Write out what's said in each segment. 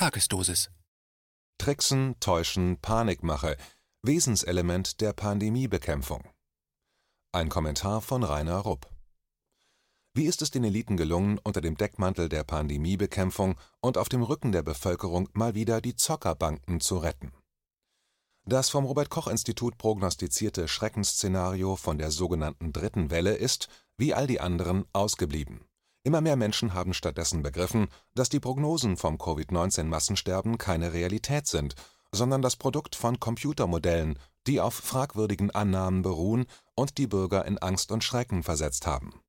Tagesdosis. Tricksen, Täuschen, Panikmache, Wesenselement der Pandemiebekämpfung. Ein Kommentar von Rainer Rupp. Wie ist es den Eliten gelungen, unter dem Deckmantel der Pandemiebekämpfung und auf dem Rücken der Bevölkerung mal wieder die Zockerbanken zu retten? Das vom Robert Koch Institut prognostizierte Schreckensszenario von der sogenannten dritten Welle ist, wie all die anderen, ausgeblieben. Immer mehr Menschen haben stattdessen begriffen, dass die Prognosen vom Covid-19-Massensterben keine Realität sind, sondern das Produkt von Computermodellen, die auf fragwürdigen Annahmen beruhen und die Bürger in Angst und Schrecken versetzt haben.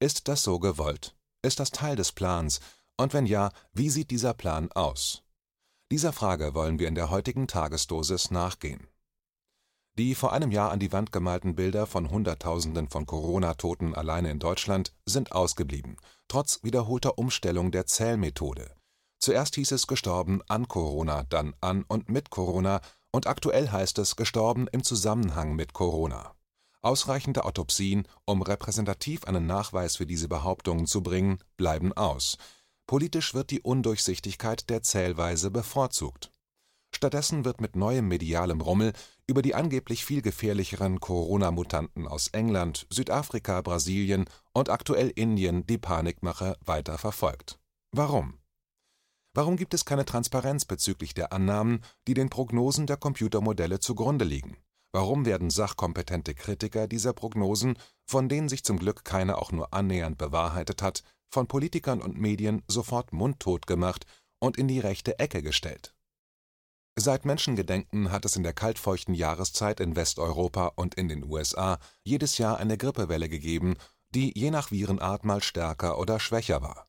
Ist das so gewollt? Ist das Teil des Plans? Und wenn ja, wie sieht dieser Plan aus? Dieser Frage wollen wir in der heutigen Tagesdosis nachgehen. Die vor einem Jahr an die Wand gemalten Bilder von Hunderttausenden von Corona-Toten alleine in Deutschland sind ausgeblieben, trotz wiederholter Umstellung der Zählmethode. Zuerst hieß es gestorben an Corona, dann an und mit Corona und aktuell heißt es gestorben im Zusammenhang mit Corona. Ausreichende Autopsien, um repräsentativ einen Nachweis für diese Behauptungen zu bringen, bleiben aus. Politisch wird die Undurchsichtigkeit der Zählweise bevorzugt. Stattdessen wird mit neuem medialem Rummel über die angeblich viel gefährlicheren Corona-Mutanten aus England, Südafrika, Brasilien und aktuell Indien die Panikmache weiter verfolgt. Warum? Warum gibt es keine Transparenz bezüglich der Annahmen, die den Prognosen der Computermodelle zugrunde liegen? Warum werden sachkompetente Kritiker dieser Prognosen, von denen sich zum Glück keine auch nur annähernd bewahrheitet hat, von Politikern und Medien sofort mundtot gemacht und in die rechte Ecke gestellt? Seit Menschengedenken hat es in der kaltfeuchten Jahreszeit in Westeuropa und in den USA jedes Jahr eine Grippewelle gegeben, die je nach Virenart mal stärker oder schwächer war.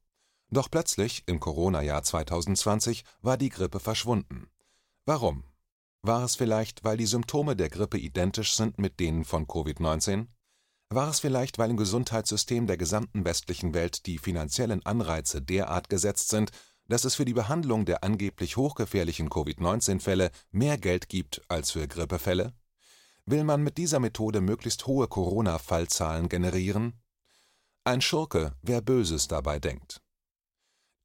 Doch plötzlich, im Corona-Jahr 2020, war die Grippe verschwunden. Warum? War es vielleicht, weil die Symptome der Grippe identisch sind mit denen von Covid-19? War es vielleicht, weil im Gesundheitssystem der gesamten westlichen Welt die finanziellen Anreize derart gesetzt sind, dass es für die Behandlung der angeblich hochgefährlichen Covid-19-Fälle mehr Geld gibt als für Grippefälle? Will man mit dieser Methode möglichst hohe Corona-Fallzahlen generieren? Ein Schurke, wer Böses dabei denkt.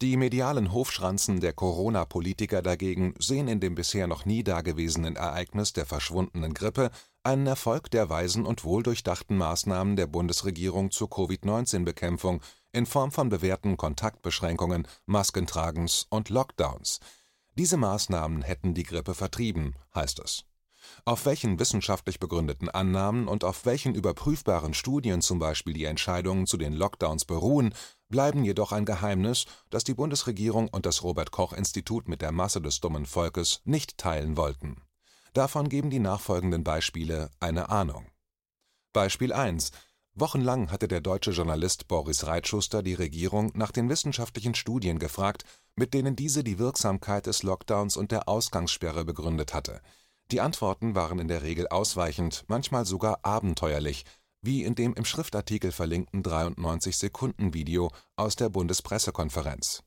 Die medialen Hofschranzen der Corona-Politiker dagegen sehen in dem bisher noch nie dagewesenen Ereignis der verschwundenen Grippe einen Erfolg der weisen und wohldurchdachten Maßnahmen der Bundesregierung zur Covid-19-Bekämpfung in Form von bewährten Kontaktbeschränkungen, Maskentragens und Lockdowns. Diese Maßnahmen hätten die Grippe vertrieben, heißt es. Auf welchen wissenschaftlich begründeten Annahmen und auf welchen überprüfbaren Studien zum Beispiel die Entscheidungen zu den Lockdowns beruhen, bleiben jedoch ein Geheimnis, das die Bundesregierung und das Robert Koch Institut mit der Masse des dummen Volkes nicht teilen wollten. Davon geben die nachfolgenden Beispiele eine Ahnung. Beispiel 1 Wochenlang hatte der deutsche Journalist Boris Reitschuster die Regierung nach den wissenschaftlichen Studien gefragt, mit denen diese die Wirksamkeit des Lockdowns und der Ausgangssperre begründet hatte. Die Antworten waren in der Regel ausweichend, manchmal sogar abenteuerlich, wie in dem im Schriftartikel verlinkten 93-Sekunden-Video aus der Bundespressekonferenz.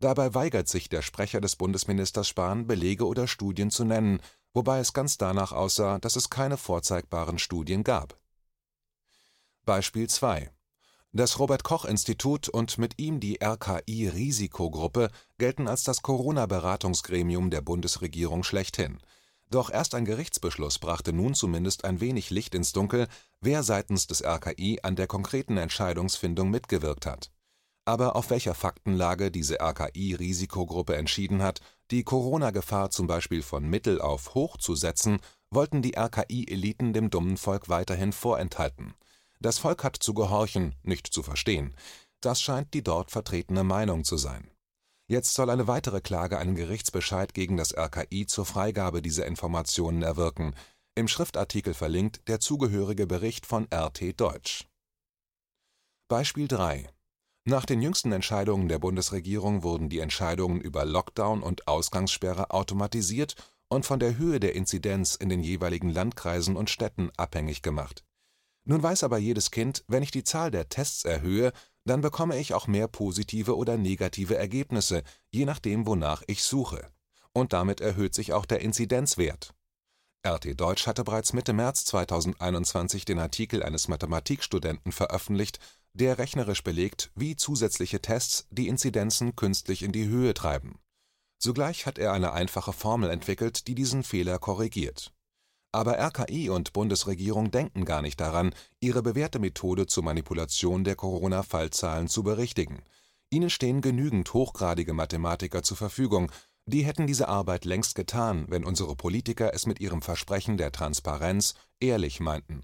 Dabei weigert sich der Sprecher des Bundesministers Spahn, Belege oder Studien zu nennen, wobei es ganz danach aussah, dass es keine vorzeigbaren Studien gab Beispiel 2 Das Robert-Koch-Institut und mit ihm die RKI-Risikogruppe gelten als das Corona-Beratungsgremium der Bundesregierung schlechthin. Doch erst ein Gerichtsbeschluss brachte nun zumindest ein wenig Licht ins Dunkel, wer seitens des RKI an der konkreten Entscheidungsfindung mitgewirkt hat. Aber auf welcher Faktenlage diese RKI-Risikogruppe entschieden hat, die Corona-Gefahr zum Beispiel von mittel auf hoch zu setzen, wollten die RKI-Eliten dem dummen Volk weiterhin vorenthalten das Volk hat zu gehorchen, nicht zu verstehen. Das scheint die dort vertretene Meinung zu sein. Jetzt soll eine weitere Klage einen Gerichtsbescheid gegen das RKI zur Freigabe dieser Informationen erwirken. Im Schriftartikel verlinkt der zugehörige Bericht von RT Deutsch. Beispiel 3 Nach den jüngsten Entscheidungen der Bundesregierung wurden die Entscheidungen über Lockdown und Ausgangssperre automatisiert und von der Höhe der Inzidenz in den jeweiligen Landkreisen und Städten abhängig gemacht. Nun weiß aber jedes Kind, wenn ich die Zahl der Tests erhöhe, dann bekomme ich auch mehr positive oder negative Ergebnisse, je nachdem, wonach ich suche. Und damit erhöht sich auch der Inzidenzwert. RT Deutsch hatte bereits Mitte März 2021 den Artikel eines Mathematikstudenten veröffentlicht, der rechnerisch belegt, wie zusätzliche Tests die Inzidenzen künstlich in die Höhe treiben. Zugleich hat er eine einfache Formel entwickelt, die diesen Fehler korrigiert. Aber RKI und Bundesregierung denken gar nicht daran, ihre bewährte Methode zur Manipulation der Corona-Fallzahlen zu berichtigen. Ihnen stehen genügend hochgradige Mathematiker zur Verfügung, die hätten diese Arbeit längst getan, wenn unsere Politiker es mit ihrem Versprechen der Transparenz ehrlich meinten.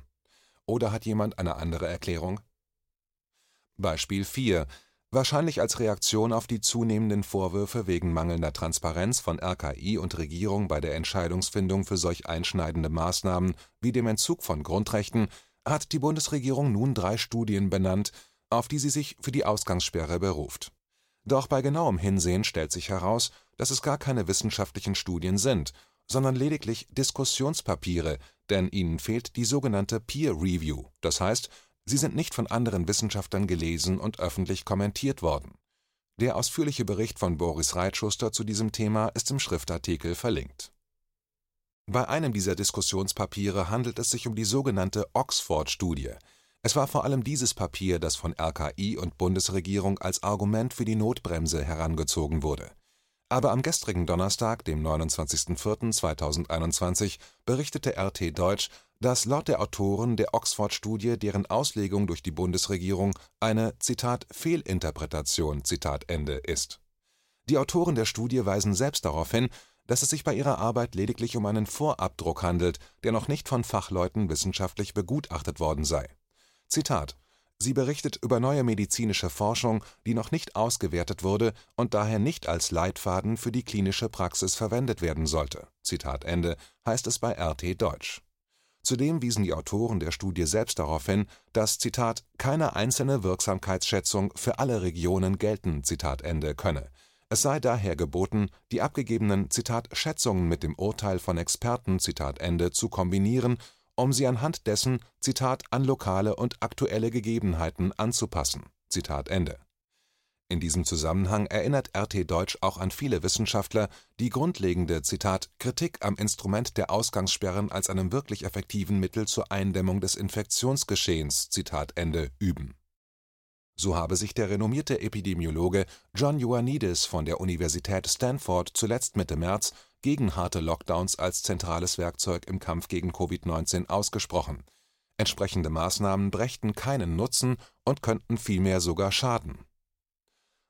Oder hat jemand eine andere Erklärung? Beispiel 4. Wahrscheinlich als Reaktion auf die zunehmenden Vorwürfe wegen mangelnder Transparenz von RKI und Regierung bei der Entscheidungsfindung für solch einschneidende Maßnahmen wie dem Entzug von Grundrechten hat die Bundesregierung nun drei Studien benannt, auf die sie sich für die Ausgangssperre beruft. Doch bei genauem Hinsehen stellt sich heraus, dass es gar keine wissenschaftlichen Studien sind, sondern lediglich Diskussionspapiere, denn ihnen fehlt die sogenannte Peer Review, das heißt, sie sind nicht von anderen Wissenschaftlern gelesen und öffentlich kommentiert worden. Der ausführliche Bericht von Boris Reitschuster zu diesem Thema ist im Schriftartikel verlinkt. Bei einem dieser Diskussionspapiere handelt es sich um die sogenannte Oxford-Studie, es war vor allem dieses Papier, das von RKI und Bundesregierung als Argument für die Notbremse herangezogen wurde. Aber am gestrigen Donnerstag, dem 29.04.2021, berichtete RT Deutsch, dass laut der Autoren der Oxford-Studie deren Auslegung durch die Bundesregierung eine Fehlinterpretation ist. Die Autoren der Studie weisen selbst darauf hin, dass es sich bei ihrer Arbeit lediglich um einen Vorabdruck handelt, der noch nicht von Fachleuten wissenschaftlich begutachtet worden sei Sie berichtet über neue medizinische Forschung, die noch nicht ausgewertet wurde und daher nicht als Leitfaden für die klinische Praxis verwendet werden sollte. Heißt es bei RT Deutsch. Zudem wiesen die Autoren der Studie selbst darauf hin, dass keine einzelne Wirksamkeitsschätzung für alle Regionen gelten könne. Es sei daher geboten, die abgegebenen Schätzungen mit dem Urteil von Experten zu kombinieren um sie anhand dessen „ Zitat an lokale und aktuelle Gegebenheiten anzupassen. “In diesem Zusammenhang erinnert RT Deutsch auch an viele Wissenschaftler, die grundlegende Kritik am Instrument der Ausgangssperren als einem wirklich effektiven Mittel zur Eindämmung des Infektionsgeschehens üben. So habe sich der renommierte Epidemiologe John Ioannidis von der Universität Stanford zuletzt Mitte März gegen harte Lockdowns als zentrales Werkzeug im Kampf gegen Covid-19 ausgesprochen. Entsprechende Maßnahmen brächten keinen Nutzen und könnten vielmehr sogar schaden.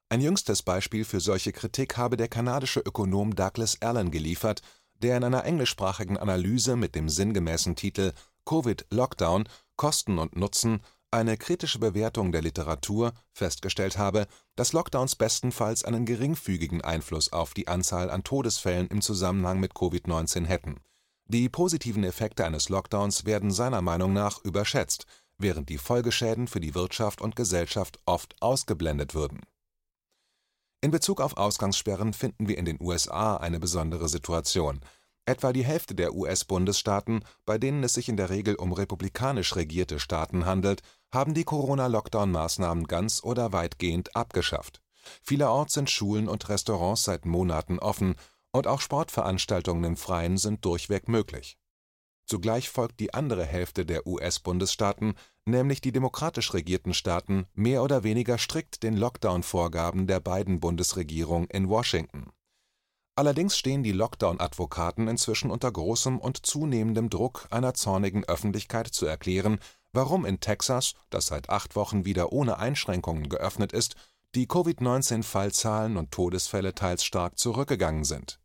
Ein jüngstes Beispiel für solche Kritik habe der kanadische Ökonom Douglas Allen geliefert, der in einer englischsprachigen Analyse mit dem sinngemäßen Titel Covid Lockdown Kosten und Nutzen eine kritische Bewertung der Literatur festgestellt habe, dass Lockdowns bestenfalls einen geringfügigen Einfluss auf die Anzahl an Todesfällen im Zusammenhang mit Covid-19 hätten. Die positiven Effekte eines Lockdowns werden seiner Meinung nach überschätzt, während die Folgeschäden für die Wirtschaft und Gesellschaft oft ausgeblendet würden. In Bezug auf Ausgangssperren finden wir in den USA eine besondere Situation Etwa die Hälfte der US-Bundesstaaten, bei denen es sich in der Regel um republikanisch regierte Staaten handelt, haben die Corona-Lockdown-Maßnahmen ganz oder weitgehend abgeschafft. Vielerorts sind Schulen und Restaurants seit Monaten offen und auch Sportveranstaltungen im Freien sind durchweg möglich. Zugleich folgt die andere Hälfte der US-Bundesstaaten, nämlich die demokratisch regierten Staaten, mehr oder weniger strikt den Lockdown-Vorgaben der beiden Bundesregierungen in Washington Allerdings stehen die Lockdown-Advokaten inzwischen unter großem und zunehmendem Druck einer zornigen Öffentlichkeit zu erklären, warum in Texas, das seit acht Wochen wieder ohne Einschränkungen geöffnet ist, die Covid-19-Fallzahlen und Todesfälle teils stark zurückgegangen sind.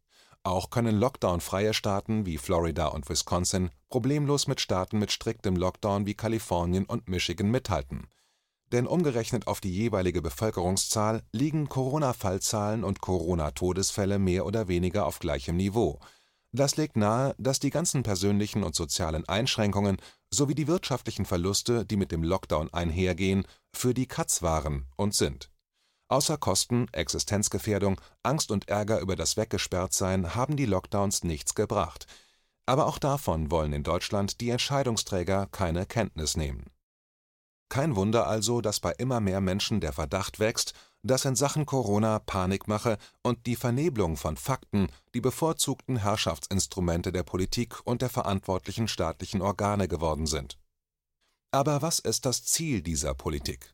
Auch können Lockdown-freie Staaten wie Florida und Wisconsin problemlos mit Staaten mit striktem Lockdown wie Kalifornien und Michigan mithalten denn umgerechnet auf die jeweilige Bevölkerungszahl liegen Corona-Fallzahlen und Corona-Todesfälle mehr oder weniger auf gleichem Niveau. Das legt nahe, dass die ganzen persönlichen und sozialen Einschränkungen sowie die wirtschaftlichen Verluste, die mit dem Lockdown einhergehen, für die Katz waren und sind. Außer Kosten, Existenzgefährdung, Angst und Ärger über das Weggesperrtsein haben die Lockdowns nichts gebracht. Aber auch davon wollen in Deutschland die Entscheidungsträger keine Kenntnis nehmen kein Wunder also, dass bei immer mehr Menschen der Verdacht wächst, dass in Sachen Corona Panikmache und die Vernebelung von Fakten die bevorzugten Herrschaftsinstrumente der Politik und der verantwortlichen staatlichen Organe geworden sind. Aber was ist das Ziel dieser Politik?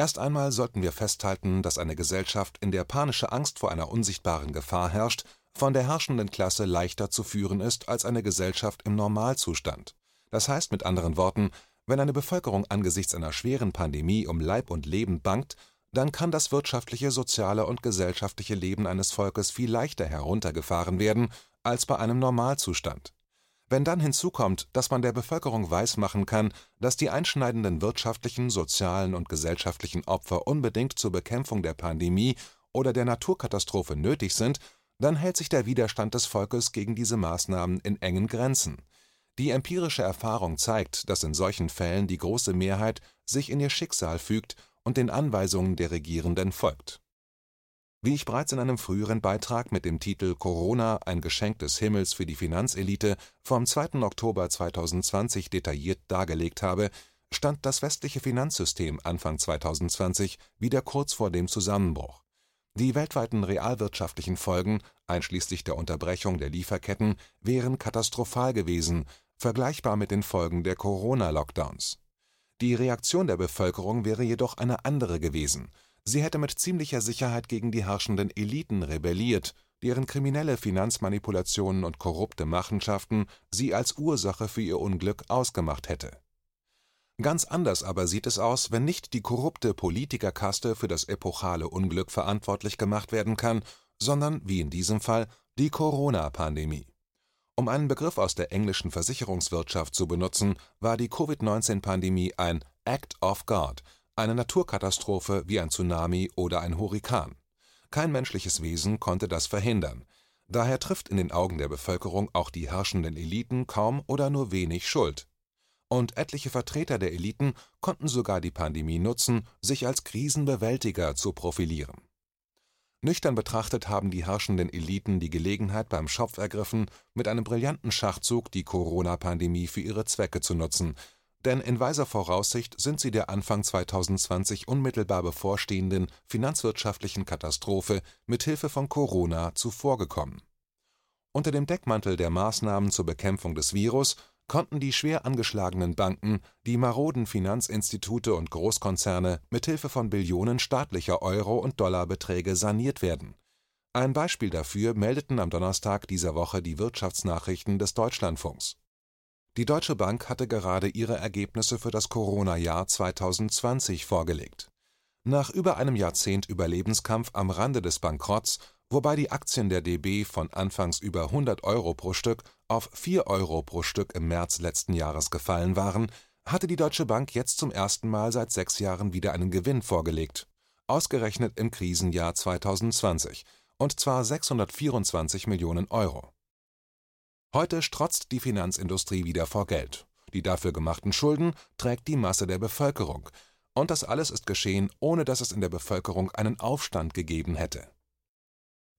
Erst einmal sollten wir festhalten, dass eine Gesellschaft, in der panische Angst vor einer unsichtbaren Gefahr herrscht, von der herrschenden Klasse leichter zu führen ist als eine Gesellschaft im Normalzustand. Das heißt mit anderen Worten, wenn eine Bevölkerung angesichts einer schweren Pandemie um Leib und Leben bangt, dann kann das wirtschaftliche, soziale und gesellschaftliche Leben eines Volkes viel leichter heruntergefahren werden als bei einem Normalzustand. Wenn dann hinzukommt, dass man der Bevölkerung weismachen kann, dass die einschneidenden wirtschaftlichen, sozialen und gesellschaftlichen Opfer unbedingt zur Bekämpfung der Pandemie oder der Naturkatastrophe nötig sind, dann hält sich der Widerstand des Volkes gegen diese Maßnahmen in engen Grenzen. Die empirische Erfahrung zeigt, dass in solchen Fällen die große Mehrheit sich in ihr Schicksal fügt und den Anweisungen der Regierenden folgt wie ich bereits in einem früheren Beitrag mit dem Titel Corona – ein Geschenk des Himmels für die Finanzelite vom 2. Oktober 2020 detailliert dargelegt habe, stand das westliche Finanzsystem Anfang 2020 wieder kurz vor dem Zusammenbruch. Die weltweiten realwirtschaftlichen Folgen, einschließlich der Unterbrechung der Lieferketten, wären katastrophal gewesen, vergleichbar mit den Folgen der Corona-Lockdowns. Die Reaktion der Bevölkerung wäre jedoch eine andere gewesen Sie hätte mit ziemlicher Sicherheit gegen die herrschenden Eliten rebelliert, deren kriminelle Finanzmanipulationen und korrupte Machenschaften sie als Ursache für ihr Unglück ausgemacht hätte. Ganz anders aber sieht es aus, wenn nicht die korrupte Politikerkaste für das epochale Unglück verantwortlich gemacht werden kann, sondern, wie in diesem Fall, die Corona-Pandemie. Um einen Begriff aus der englischen Versicherungswirtschaft zu benutzen, war die Covid-19-Pandemie ein Act of God, eine Naturkatastrophe wie ein Tsunami oder ein Hurrikan. Kein menschliches Wesen konnte das verhindern. Daher trifft in den Augen der Bevölkerung auch die herrschenden Eliten kaum oder nur wenig Schuld. Und etliche Vertreter der Eliten konnten sogar die Pandemie nutzen, sich als Krisenbewältiger zu profilieren. Nüchtern betrachtet haben die herrschenden Eliten die Gelegenheit beim Schopf ergriffen, mit einem brillanten Schachzug die Corona-Pandemie für ihre Zwecke zu nutzen, denn in weiser Voraussicht sind sie der Anfang 2020 unmittelbar bevorstehenden finanzwirtschaftlichen Katastrophe mit Hilfe von Corona zuvorgekommen. Unter dem Deckmantel der Maßnahmen zur Bekämpfung des Virus konnten die schwer angeschlagenen Banken, die maroden Finanzinstitute und Großkonzerne mit Hilfe von Billionen staatlicher Euro und Dollarbeträge saniert werden. Ein Beispiel dafür meldeten am Donnerstag dieser Woche die Wirtschaftsnachrichten des Deutschlandfunks die Deutsche Bank hatte gerade ihre Ergebnisse für das Corona-Jahr 2020 vorgelegt. Nach über einem Jahrzehnt Überlebenskampf am Rande des Bankrotts, wobei die Aktien der DB von anfangs über 100 Euro pro Stück auf 4 Euro pro Stück im März letzten Jahres gefallen waren, hatte die Deutsche Bank jetzt zum ersten Mal seit sechs Jahren wieder einen Gewinn vorgelegt, ausgerechnet im Krisenjahr 2020, und zwar 624 Millionen Euro Heute strotzt die Finanzindustrie wieder vor Geld. Die dafür gemachten Schulden trägt die Masse der Bevölkerung. Und das alles ist geschehen, ohne dass es in der Bevölkerung einen Aufstand gegeben hätte.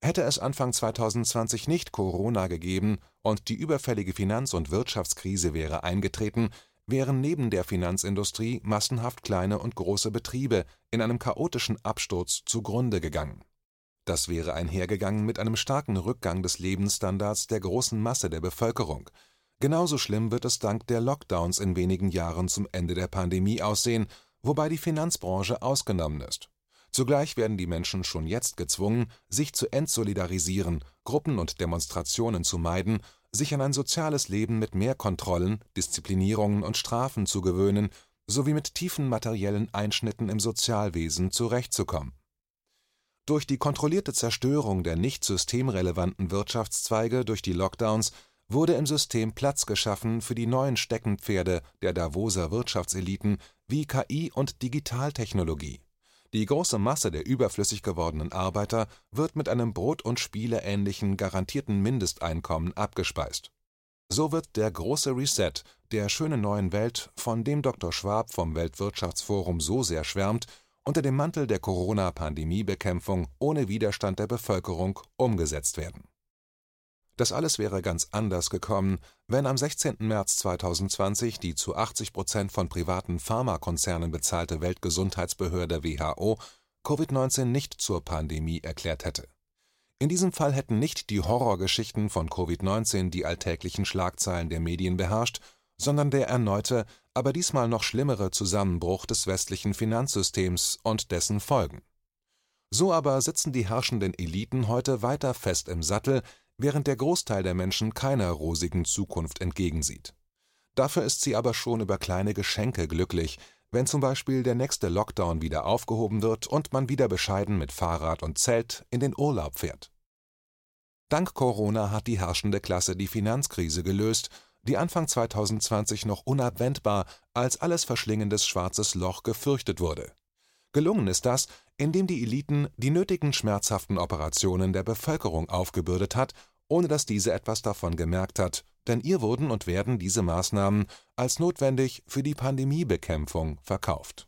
Hätte es Anfang 2020 nicht Corona gegeben und die überfällige Finanz- und Wirtschaftskrise wäre eingetreten, wären neben der Finanzindustrie massenhaft kleine und große Betriebe in einem chaotischen Absturz zugrunde gegangen das wäre einhergegangen mit einem starken Rückgang des Lebensstandards der großen Masse der Bevölkerung. Genauso schlimm wird es dank der Lockdowns in wenigen Jahren zum Ende der Pandemie aussehen, wobei die Finanzbranche ausgenommen ist. Zugleich werden die Menschen schon jetzt gezwungen, sich zu entsolidarisieren, Gruppen und Demonstrationen zu meiden, sich an ein soziales Leben mit mehr Kontrollen, Disziplinierungen und Strafen zu gewöhnen, sowie mit tiefen materiellen Einschnitten im Sozialwesen zurechtzukommen durch die kontrollierte Zerstörung der nicht systemrelevanten Wirtschaftszweige durch die Lockdowns wurde im System Platz geschaffen für die neuen Steckenpferde der Davoser Wirtschaftseliten wie KI und Digitaltechnologie. Die große Masse der überflüssig gewordenen Arbeiter wird mit einem Brot und Spiele ähnlichen garantierten Mindesteinkommen abgespeist. So wird der große Reset der schönen neuen Welt, von dem Dr. Schwab vom Weltwirtschaftsforum so sehr schwärmt, unter dem Mantel der Corona-Pandemiebekämpfung ohne Widerstand der Bevölkerung umgesetzt werden. Das alles wäre ganz anders gekommen, wenn am 16. März 2020 die zu 80 Prozent von privaten Pharmakonzernen bezahlte Weltgesundheitsbehörde WHO Covid-19 nicht zur Pandemie erklärt hätte. In diesem Fall hätten nicht die Horrorgeschichten von Covid-19 die alltäglichen Schlagzeilen der Medien beherrscht, sondern der erneute, aber diesmal noch schlimmere Zusammenbruch des westlichen Finanzsystems und dessen Folgen. So aber sitzen die herrschenden Eliten heute weiter fest im Sattel, während der Großteil der Menschen keiner rosigen Zukunft entgegensieht. Dafür ist sie aber schon über kleine Geschenke glücklich, wenn zum Beispiel der nächste Lockdown wieder aufgehoben wird und man wieder bescheiden mit Fahrrad und Zelt in den Urlaub fährt. Dank Corona hat die herrschende Klasse die Finanzkrise gelöst, die Anfang 2020 noch unabwendbar als alles verschlingendes schwarzes Loch gefürchtet wurde. Gelungen ist das, indem die Eliten die nötigen schmerzhaften Operationen der Bevölkerung aufgebürdet hat, ohne dass diese etwas davon gemerkt hat, denn ihr wurden und werden diese Maßnahmen als notwendig für die Pandemiebekämpfung verkauft.